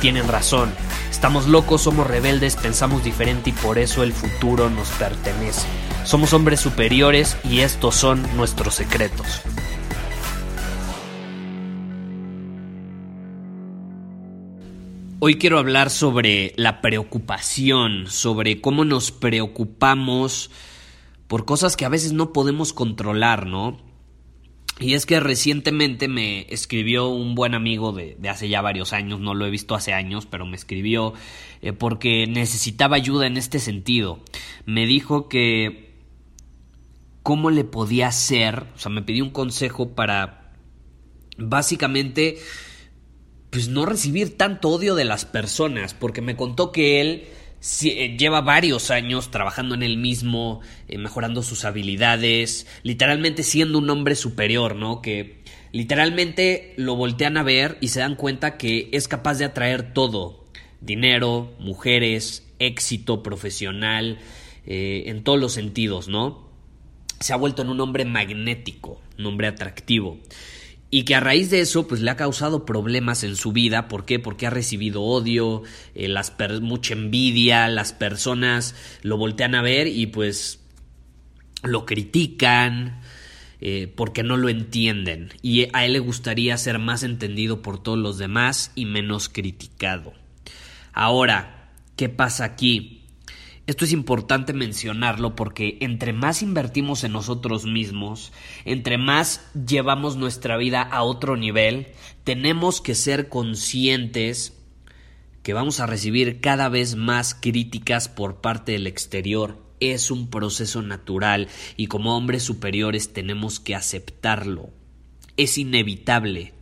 tienen razón. Estamos locos, somos rebeldes, pensamos diferente y por eso el futuro nos pertenece. Somos hombres superiores y estos son nuestros secretos. Hoy quiero hablar sobre la preocupación, sobre cómo nos preocupamos por cosas que a veces no podemos controlar, ¿no? Y es que recientemente me escribió un buen amigo de, hace ya varios años, no lo he visto hace años, pero me escribió eh, porque necesitaba ayuda en este sentido. Me dijo que cómo le podía hacer, o sea, me pidió un consejo para básicamente pues no recibir tanto odio de las personas, porque me contó que él lleva varios años trabajando en él mismo, eh, mejorando sus habilidades, literalmente siendo un hombre superior, ¿no? Que literalmente lo voltean a ver y se dan cuenta que es capaz de atraer todo, dinero, mujeres, éxito profesional, eh, en todos los sentidos, ¿no? Se ha vuelto en un hombre magnético, un hombre atractivo y que a raíz de eso pues le ha causado problemas en su vida. ¿Por qué? Porque ha recibido odio, eh, las mucha envidia, las personas lo voltean a ver y pues lo critican eh, porque no lo entienden y a él le gustaría ser más entendido por todos los demás y menos criticado. Ahora, ¿qué pasa aquí? Esto es importante mencionarlo porque entre más invertimos en nosotros mismos, entre más llevamos nuestra vida a otro nivel, tenemos que ser conscientes que vamos a recibir cada vez más críticas por parte del exterior. Es un proceso natural y como hombres superiores tenemos que aceptarlo. Es inevitable.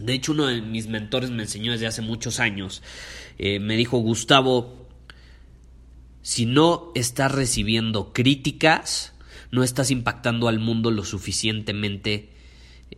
De hecho, uno de mis mentores me enseñó desde hace muchos años. Eh, me dijo, Gustavo, si no estás recibiendo críticas, no estás impactando al mundo lo suficientemente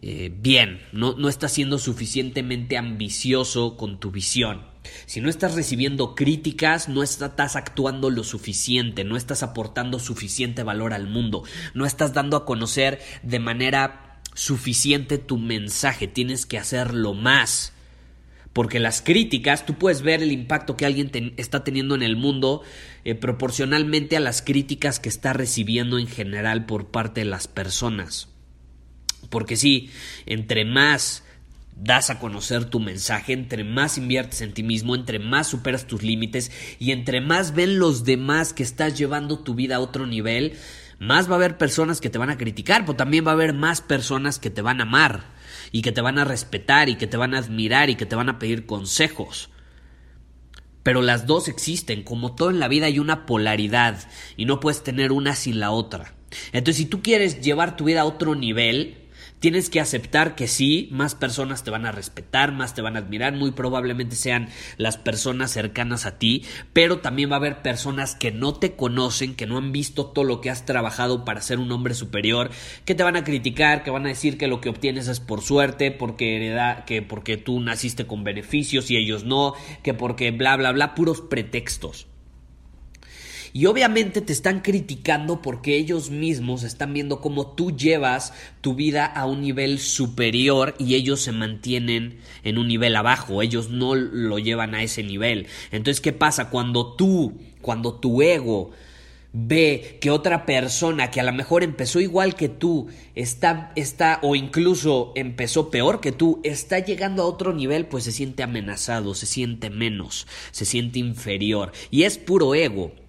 eh, bien, no, no estás siendo suficientemente ambicioso con tu visión. Si no estás recibiendo críticas, no estás actuando lo suficiente, no estás aportando suficiente valor al mundo, no estás dando a conocer de manera suficiente tu mensaje, tienes que hacerlo más porque las críticas, tú puedes ver el impacto que alguien está teniendo en el mundo eh, proporcionalmente a las críticas que está recibiendo en general por parte de las personas. Porque sí, entre más das a conocer tu mensaje, entre más inviertes en ti mismo, entre más superas tus límites y entre más ven los demás que estás llevando tu vida a otro nivel, más va a haber personas que te van a criticar, pero también va a haber más personas que te van a amar y que te van a respetar y que te van a admirar y que te van a pedir consejos. Pero las dos existen, como todo en la vida hay una polaridad y no puedes tener una sin la otra. Entonces, si tú quieres llevar tu vida a otro nivel, Tienes que aceptar que sí, más personas te van a respetar, más te van a admirar, muy probablemente sean las personas cercanas a ti, pero también va a haber personas que no te conocen, que no han visto todo lo que has trabajado para ser un hombre superior, que te van a criticar, que van a decir que lo que obtienes es por suerte, porque hereda, que porque tú naciste con beneficios y ellos no, que porque bla bla bla, puros pretextos. Y obviamente te están criticando porque ellos mismos están viendo cómo tú llevas tu vida a un nivel superior y ellos se mantienen en un nivel abajo, ellos no lo llevan a ese nivel. Entonces, ¿qué pasa? Cuando tú, cuando tu ego ve que otra persona que a lo mejor empezó igual que tú, está, está o incluso empezó peor que tú, está llegando a otro nivel, pues se siente amenazado, se siente menos, se siente inferior. Y es puro ego.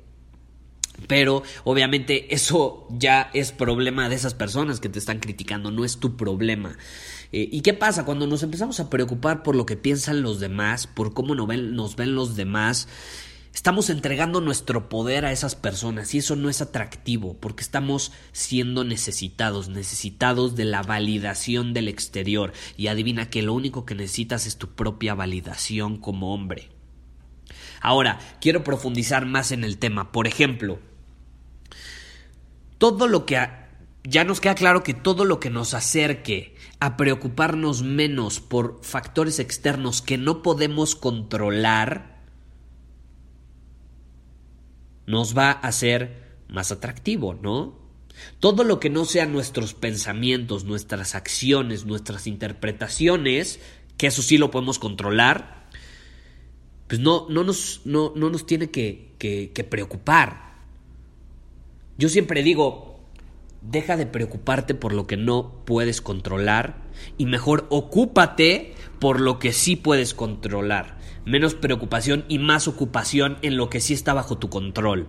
Pero obviamente eso ya es problema de esas personas que te están criticando, no es tu problema. Eh, ¿Y qué pasa cuando nos empezamos a preocupar por lo que piensan los demás, por cómo ven, nos ven los demás? Estamos entregando nuestro poder a esas personas y eso no es atractivo porque estamos siendo necesitados, necesitados de la validación del exterior y adivina que lo único que necesitas es tu propia validación como hombre. Ahora, quiero profundizar más en el tema. Por ejemplo, todo lo que... ya nos queda claro que todo lo que nos acerque a preocuparnos menos por factores externos que no podemos controlar, nos va a hacer más atractivo, ¿no? Todo lo que no sean nuestros pensamientos, nuestras acciones, nuestras interpretaciones, que eso sí lo podemos controlar, pues no, no, nos, no, no nos tiene que, que, que preocupar. Yo siempre digo, deja de preocuparte por lo que no puedes controlar y mejor ocúpate por lo que sí puedes controlar menos preocupación y más ocupación en lo que sí está bajo tu control.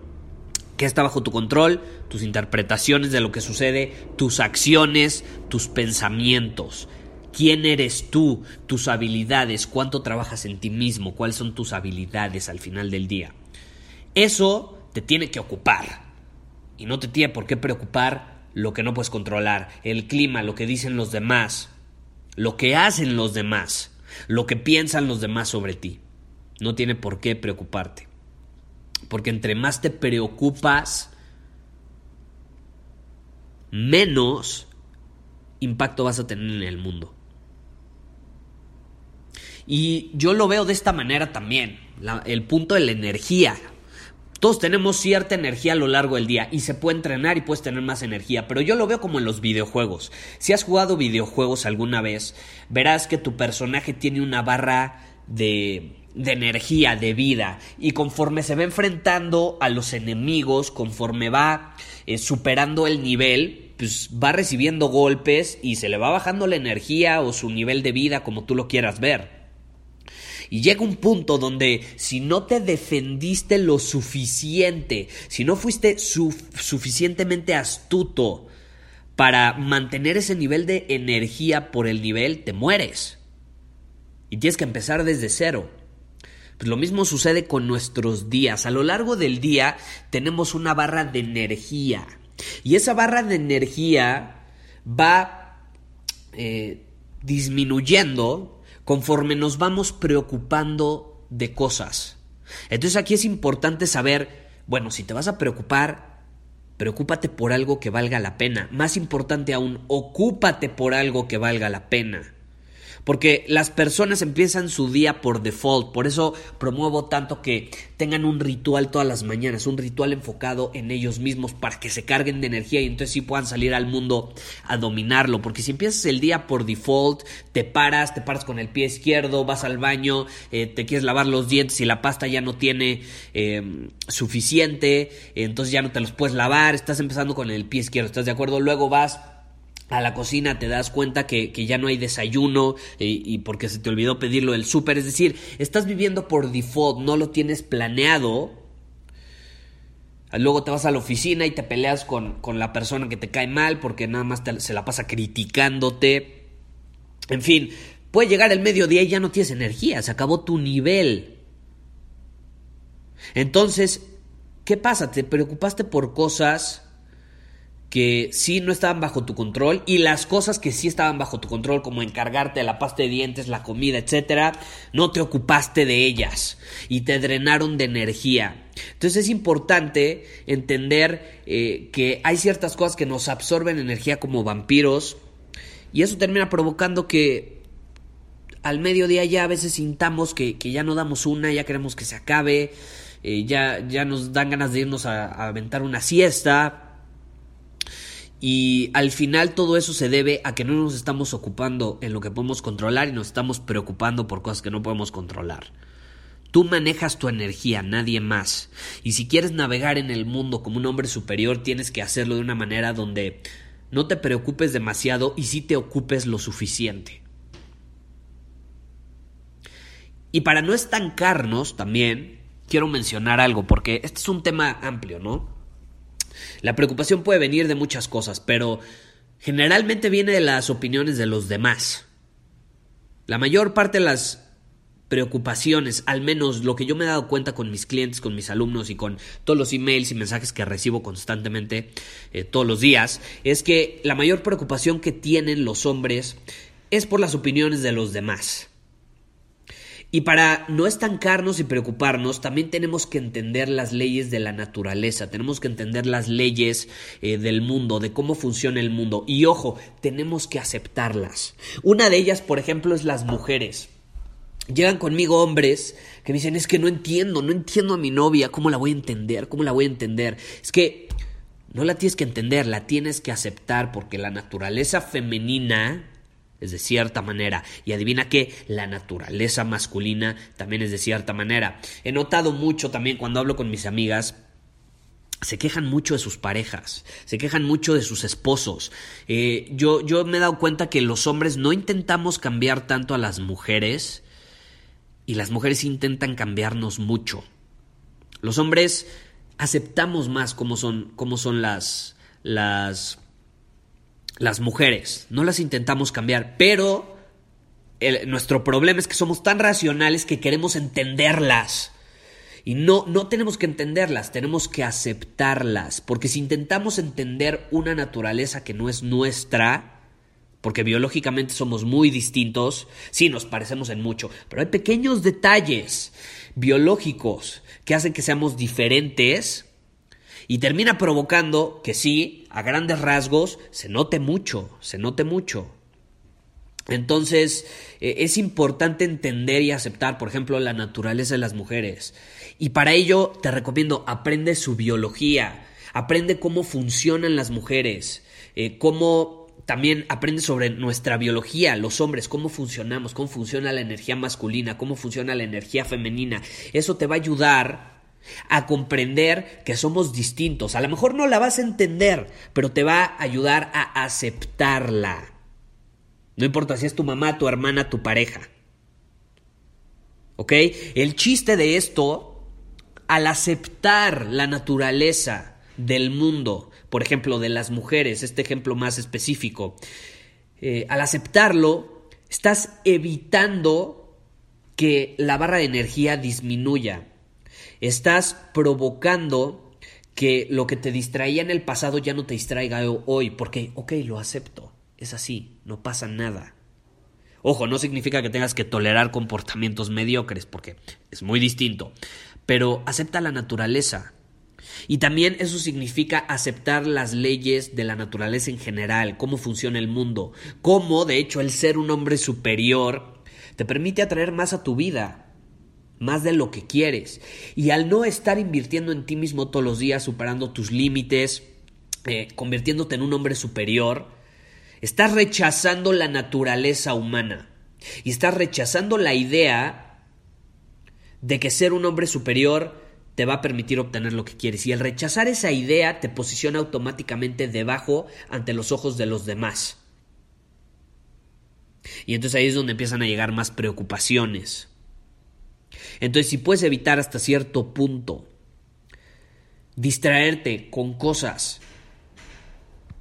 ¿Qué está bajo tu control? Tus interpretaciones de lo que sucede, tus acciones, tus pensamientos. ¿Quién eres tú? Tus habilidades, cuánto trabajas en ti mismo, cuáles son tus habilidades al final del día. Eso te tiene que ocupar. Y no te tiene por qué preocupar lo que no puedes controlar, el clima, lo que dicen los demás, lo que hacen los demás, lo que piensan los demás sobre ti. No tiene por qué preocuparte. Porque entre más te preocupas, menos impacto vas a tener en el mundo. Y yo lo veo de esta manera también, el punto de la energía. Todos tenemos cierta energía a lo largo del día y se puede entrenar y puedes tener más energía, pero yo lo veo como en los videojuegos. Si has jugado videojuegos alguna vez, verás que tu personaje tiene una barra de energía, de vida, y conforme se va enfrentando a los enemigos, conforme va eh, superando el nivel, pues va recibiendo golpes y se le va bajando la energía o su nivel de vida, como tú lo quieras ver. Y llega un punto donde si no te defendiste lo suficiente, si no fuiste suficientemente astuto para mantener ese nivel de energía por el nivel, te mueres. Y tienes que empezar desde cero. Pues lo mismo sucede con nuestros días. A lo largo del día tenemos una barra de energía. Y esa barra de energía va eh, disminuyendo conforme nos vamos preocupando de cosas. Entonces aquí es importante saber, bueno, si te vas a preocupar, preocúpate por algo que valga la pena. Más importante aún, ocúpate por algo que valga la pena. Porque las personas empiezan su día por default. Por eso promuevo tanto que tengan un ritual todas las mañanas, un ritual enfocado en ellos mismos para que se carguen de energía y entonces sí puedan salir al mundo a dominarlo. Porque si empiezas el día por default, te paras, te paras con el pie izquierdo, vas al baño, eh, te quieres lavar los dientes y la pasta ya no tiene eh, suficiente, entonces ya no te los puedes lavar, estás empezando con el pie izquierdo, ¿estás de acuerdo? Luego vas a la cocina te das cuenta que, ya no hay desayuno y, porque se te olvidó pedirlo del súper. Es decir, estás viviendo por default, no lo tienes planeado. Luego te vas a la oficina y te peleas con, la persona que te cae mal porque nada más se la pasa criticándote. En fin, puede llegar el mediodía y ya no tienes energía, se acabó tu nivel. Entonces, ¿qué pasa? Te preocupaste por cosas que sí no estaban bajo tu control y las cosas que sí estaban bajo tu control como encargarte de la pasta de dientes, la comida, etcétera, no te ocupaste de ellas y te drenaron de energía. Entonces es importante entender eh, que hay ciertas cosas que nos absorben energía como vampiros y eso termina provocando que al mediodía ya a veces sintamos que, ya no damos una, ya queremos que se acabe, eh, ya, ya nos dan ganas de irnos a, a aventar una siesta y al final todo eso se debe a que no nos estamos ocupando en lo que podemos controlar y nos estamos preocupando por cosas que no podemos controlar. Tú manejas tu energía, nadie más. Y si quieres navegar en el mundo como un hombre superior, tienes que hacerlo de una manera donde no te preocupes demasiado y sí te ocupes lo suficiente. Y para no estancarnos también, quiero mencionar algo, porque este es un tema amplio, ¿no? La preocupación puede venir de muchas cosas, pero generalmente viene de las opiniones de los demás. La mayor parte de las preocupaciones, al menos lo que yo me he dado cuenta con mis clientes, con mis alumnos y con todos los emails y mensajes que recibo constantemente eh, todos los días, es que la mayor preocupación que tienen los hombres es por las opiniones de los demás. Y para no estancarnos y preocuparnos, también tenemos que entender las leyes de la naturaleza, tenemos que entender las leyes eh, del mundo, de cómo funciona el mundo. Y ojo, tenemos que aceptarlas. Una de ellas, por ejemplo, es las mujeres. Llegan conmigo hombres que dicen, es que no entiendo, no entiendo a mi novia, ¿cómo la voy a entender? ¿Cómo la voy a entender? Es que no la tienes que entender, la tienes que aceptar porque la naturaleza femenina es de cierta manera. Y adivina que la naturaleza masculina también es de cierta manera. He notado mucho también cuando hablo con mis amigas se quejan mucho de sus parejas, se quejan mucho de sus esposos. Eh, yo, yo me he dado cuenta que los hombres no intentamos cambiar tanto a las mujeres, y las mujeres intentan cambiarnos mucho. Los hombres aceptamos más como son, como son las, las, las mujeres. No las intentamos cambiar, pero nuestro problema es que somos tan racionales que queremos entenderlas. Y no, no tenemos que entenderlas, tenemos que aceptarlas. Porque si intentamos entender una naturaleza que no es nuestra, porque biológicamente somos muy distintos, sí nos parecemos en mucho, pero hay pequeños detalles biológicos que hacen que seamos diferentes y termina provocando que sí, a grandes rasgos, se note mucho, se note mucho. Entonces, eh, es importante entender y aceptar, por ejemplo, la naturaleza de las mujeres. Y para ello te recomiendo, aprende su biología, aprende cómo funcionan las mujeres, eh, cómo también aprende sobre nuestra biología, los hombres, cómo funcionamos, cómo funciona la energía masculina, cómo funciona la energía femenina. Eso te va a ayudar a comprender que somos distintos. A lo mejor no la vas a entender, pero te va a ayudar a aceptarla. No importa si es tu mamá, tu hermana, tu pareja. ¿Ok? El chiste de esto, al aceptar la naturaleza del mundo, por ejemplo, de las mujeres, este ejemplo más específico, eh, al aceptarlo, estás evitando que la barra de energía disminuya. Estás provocando que lo que te distraía en el pasado ya no te distraiga hoy, porque, ok, lo acepto, es así, no pasa nada. Ojo, no significa que tengas que tolerar comportamientos mediocres, porque es muy distinto, pero acepta la naturaleza, y también eso significa aceptar las leyes de la naturaleza en general, cómo funciona el mundo, cómo, de hecho, el ser un hombre superior te permite atraer más a tu vida, más de lo que quieres. Y al no estar invirtiendo en ti mismo todos los días, superando tus límites, eh, convirtiéndote en un hombre superior, estás rechazando la naturaleza humana y estás rechazando la idea de que ser un hombre superior te va a permitir obtener lo que quieres. Y el rechazar esa idea te posiciona automáticamente debajo ante los ojos de los demás. Y entonces ahí es donde empiezan a llegar más preocupaciones. Entonces si puedes evitar hasta cierto punto distraerte con cosas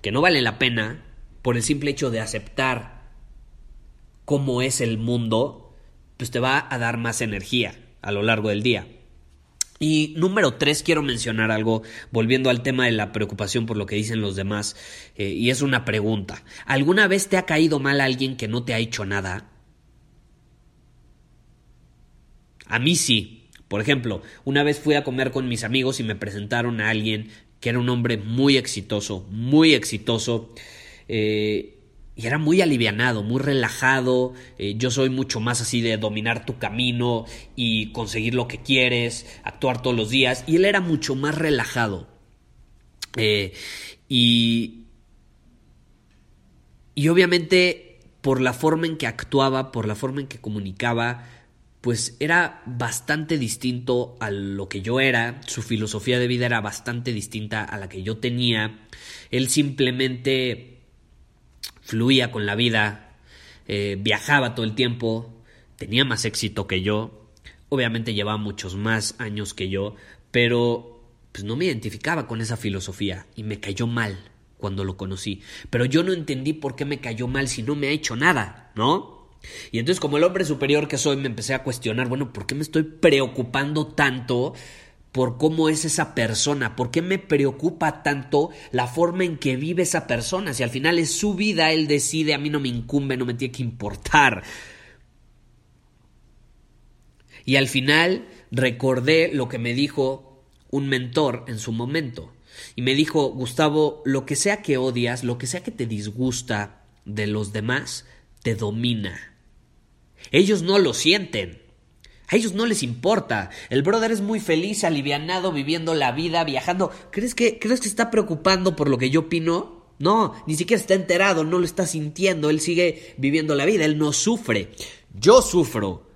que no valen la pena por el simple hecho de aceptar cómo es el mundo, pues te va a dar más energía a lo largo del día. Y número tres, quiero mencionar algo, volviendo al tema de la preocupación por lo que dicen los demás, eh, y es una pregunta. ¿Alguna vez te ha caído mal alguien que no te ha hecho nada? A mí sí. Por ejemplo, una vez fui a comer con mis amigos y me presentaron a alguien que era un hombre muy exitoso, muy exitoso. Eh, y era muy alivianado, muy relajado. Eh, yo soy mucho más así de dominar tu camino y conseguir lo que quieres, actuar todos los días. Y él era mucho más relajado. Eh, y, y obviamente por la forma en que actuaba, por la forma en que comunicaba, pues era bastante distinto a lo que yo era, su filosofía de vida era bastante distinta a la que yo tenía. Él simplemente fluía con la vida, eh, viajaba todo el tiempo, tenía más éxito que yo, obviamente llevaba muchos más años que yo, pero pues no me identificaba con esa filosofía y me cayó mal cuando lo conocí. Pero yo no entendí por qué me cayó mal si no me ha hecho nada, ¿no? Y entonces como el hombre superior que soy me empecé a cuestionar, bueno, ¿por qué me estoy preocupando tanto por cómo es esa persona? ¿Por qué me preocupa tanto la forma en que vive esa persona? Si al final es su vida, él decide, a mí no me incumbe, no me tiene que importar. Y al final recordé lo que me dijo un mentor en su momento. Y me dijo, Gustavo, lo que sea que odias, lo que sea que te disgusta de los demás, te domina. Ellos no lo sienten. A ellos no les importa. El brother es muy feliz, alivianado, viviendo la vida, viajando. ¿Crees que, ¿Crees que está preocupando por lo que yo opino? No, ni siquiera está enterado, no lo está sintiendo. Él sigue viviendo la vida, él no sufre. Yo sufro.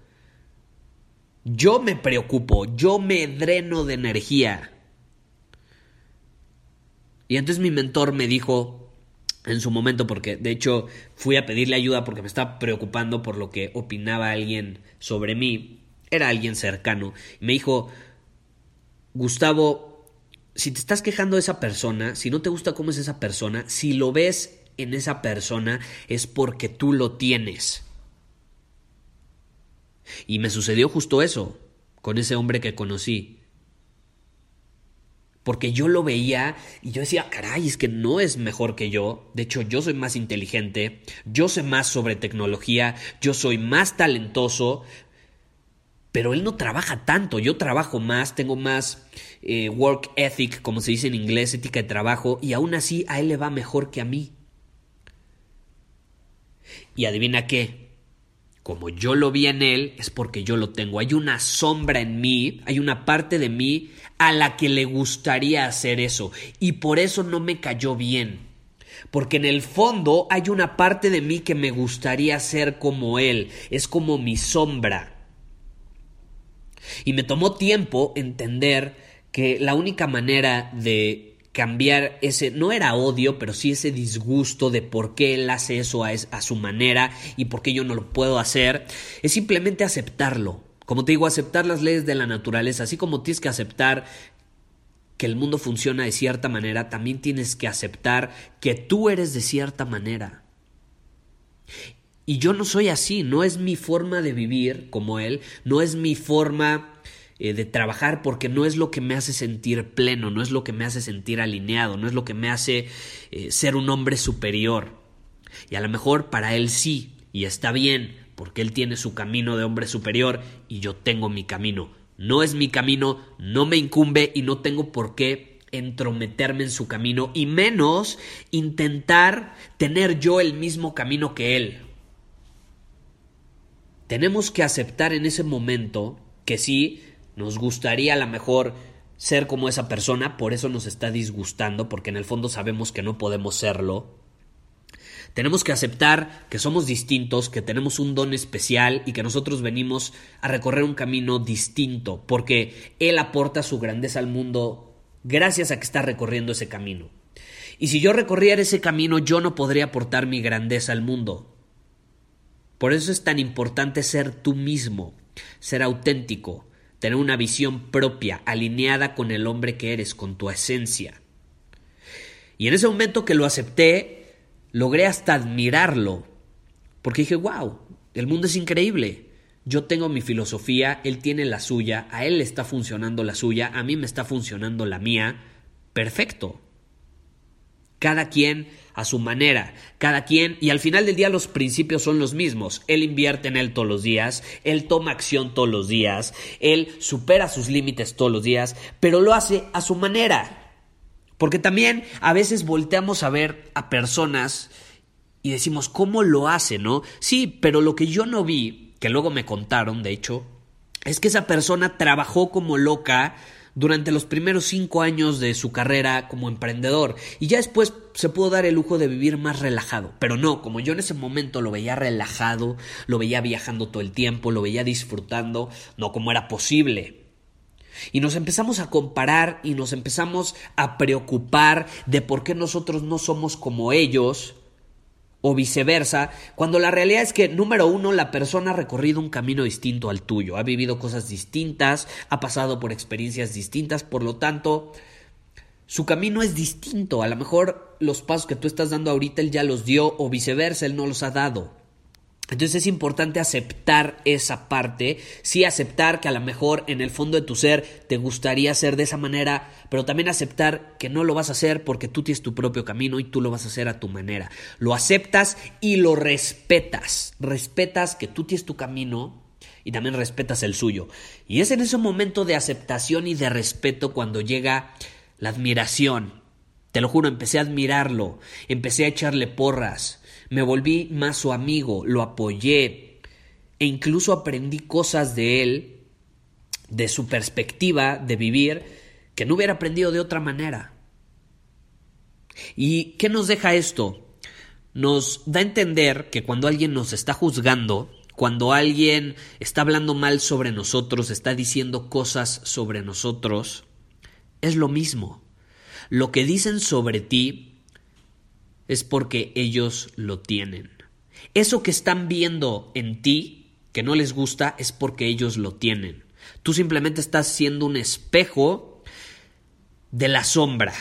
Yo me preocupo, yo me dreno de energía. Y entonces mi mentor me dijo en su momento, porque de hecho fui a pedirle ayuda porque me estaba preocupando por lo que opinaba alguien sobre mí, era alguien cercano, y me dijo, Gustavo, si te estás quejando de esa persona, si no te gusta cómo es esa persona, si lo ves en esa persona es porque tú lo tienes. Y me sucedió justo eso con ese hombre que conocí porque yo lo veía y yo decía, caray, es que no es mejor que yo. De hecho, yo soy más inteligente, yo sé más sobre tecnología, yo soy más talentoso, pero él no trabaja tanto, yo trabajo más, tengo más eh, work ethic, como se dice en inglés, ética de trabajo, y aún así a él le va mejor que a mí. Y adivina qué, como yo lo vi en él, es porque yo lo tengo. Hay una sombra en mí, hay una parte de mí a la que le gustaría hacer eso. Y por eso no me cayó bien. Porque en el fondo hay una parte de mí que me gustaría ser como él. Es como mi sombra. Y me tomó tiempo entender que la única manera de cambiar ese, no era odio, pero sí ese disgusto de por qué él hace eso a, a, su manera y por qué yo no lo puedo hacer, es simplemente aceptarlo. Como te digo, aceptar las leyes de la naturaleza, así como tienes que aceptar que el mundo funciona de cierta manera, también tienes que aceptar que tú eres de cierta manera. Y yo no soy así, no es mi forma de vivir como él, no es mi forma eh, de trabajar porque no es lo que me hace sentir pleno, no es lo que me hace sentir alineado, no es lo que me hace eh, ser un hombre superior. Y a lo mejor para él sí, y está bien, porque él tiene su camino de hombre superior y yo tengo mi camino. No es mi camino, no me incumbe y no tengo por qué entrometerme en su camino y menos intentar tener yo el mismo camino que él. Tenemos que aceptar en ese momento que sí, nos gustaría a lo mejor ser como esa persona, por eso nos está disgustando, porque en el fondo sabemos que no podemos serlo. Tenemos que aceptar que somos distintos, que tenemos un don especial y que nosotros venimos a recorrer un camino distinto, porque Él aporta su grandeza al mundo gracias a que está recorriendo ese camino. Y si yo recorriera ese camino, yo no podría aportar mi grandeza al mundo. Por eso es tan importante ser tú mismo, ser auténtico, tener una visión propia, alineada con el hombre que eres, con tu esencia. Y en ese momento que lo acepté, logré hasta admirarlo, porque dije, wow, el mundo es increíble. Yo tengo mi filosofía, él tiene la suya, a él le está funcionando la suya, a mí me está funcionando la mía. Perfecto. Cada quien a su manera, cada quien, y al final del día los principios son los mismos. Él invierte en él todos los días, él toma acción todos los días, él supera sus límites todos los días, pero lo hace a su manera. Porque también a veces volteamos a ver a personas y decimos, ¿cómo lo hace, no? Sí, pero lo que yo no vi, que luego me contaron, de hecho, es que esa persona trabajó como loca durante los primeros cinco años de su carrera como emprendedor y ya después se pudo dar el lujo de vivir más relajado. Pero no, como yo en ese momento lo veía relajado, lo veía viajando todo el tiempo, lo veía disfrutando, no como era posible. Y nos empezamos a comparar y nos empezamos a preocupar de por qué nosotros no somos como ellos o viceversa, cuando la realidad es que, número uno, la persona ha recorrido un camino distinto al tuyo, ha vivido cosas distintas, ha pasado por experiencias distintas, por lo tanto, su camino es distinto. A lo mejor los pasos que tú estás dando ahorita él ya los dio o viceversa, él no los ha dado. Entonces es importante aceptar esa parte, sí aceptar que a lo mejor en el fondo de tu ser te gustaría ser de esa manera, pero también aceptar que no lo vas a hacer porque tú tienes tu propio camino y tú lo vas a hacer a tu manera. Lo aceptas y lo respetas. Respetas que tú tienes tu camino y también respetas el suyo. Y es en ese momento de aceptación y de respeto cuando llega la admiración. Te lo juro, empecé a admirarlo, empecé a echarle porras me volví más su amigo, lo apoyé e incluso aprendí cosas de él, de su perspectiva de vivir, que no hubiera aprendido de otra manera. ¿Y qué nos deja esto? Nos da a entender que cuando alguien nos está juzgando, cuando alguien está hablando mal sobre nosotros, está diciendo cosas sobre nosotros, es lo mismo. Lo que dicen sobre ti es porque ellos lo tienen. Eso que están viendo en ti, que no les gusta, es porque ellos lo tienen. Tú simplemente estás siendo un espejo de la sombra,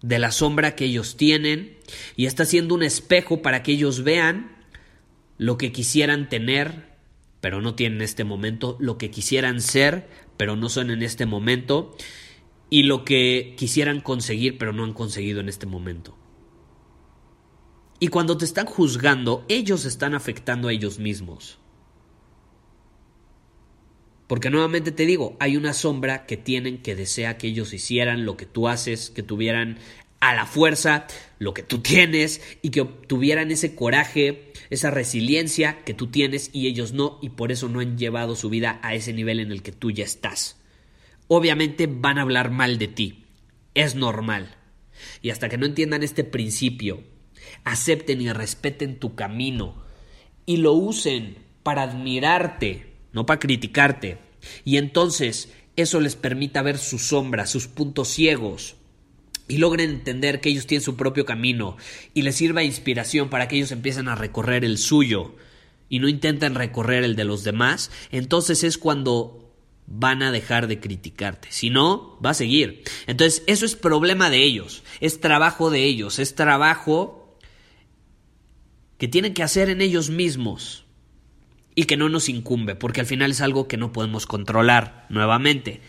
de la sombra que ellos tienen, y estás siendo un espejo para que ellos vean lo que quisieran tener, pero no tienen en este momento, lo que quisieran ser, pero no son en este momento, y lo que quisieran conseguir, pero no han conseguido en este momento. Y cuando te están juzgando, ellos están afectando a ellos mismos. Porque nuevamente te digo, hay una sombra que tienen que desea que ellos hicieran lo que tú haces, que tuvieran a la fuerza lo que tú tienes y que obtuvieran ese coraje, esa resiliencia que tú tienes y ellos no y por eso no han llevado su vida a ese nivel en el que tú ya estás. Obviamente van a hablar mal de ti, es normal. Y hasta que no entiendan este principio acepten y respeten tu camino y lo usen para admirarte, no para criticarte. Y entonces eso les permita ver sus sombras, sus puntos ciegos, y logren entender que ellos tienen su propio camino y les sirva de inspiración para que ellos empiecen a recorrer el suyo y no intenten recorrer el de los demás, entonces es cuando van a dejar de criticarte. Si no, va a seguir. Entonces, eso es problema de ellos, es trabajo de ellos, es trabajo que tienen que hacer en ellos mismos y que no nos incumbe, porque al final es algo que no podemos controlar nuevamente.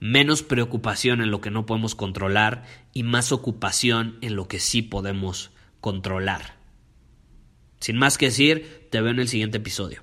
Menos preocupación en lo que no podemos controlar y más ocupación en lo que sí podemos controlar. Sin más que decir, te veo en el siguiente episodio.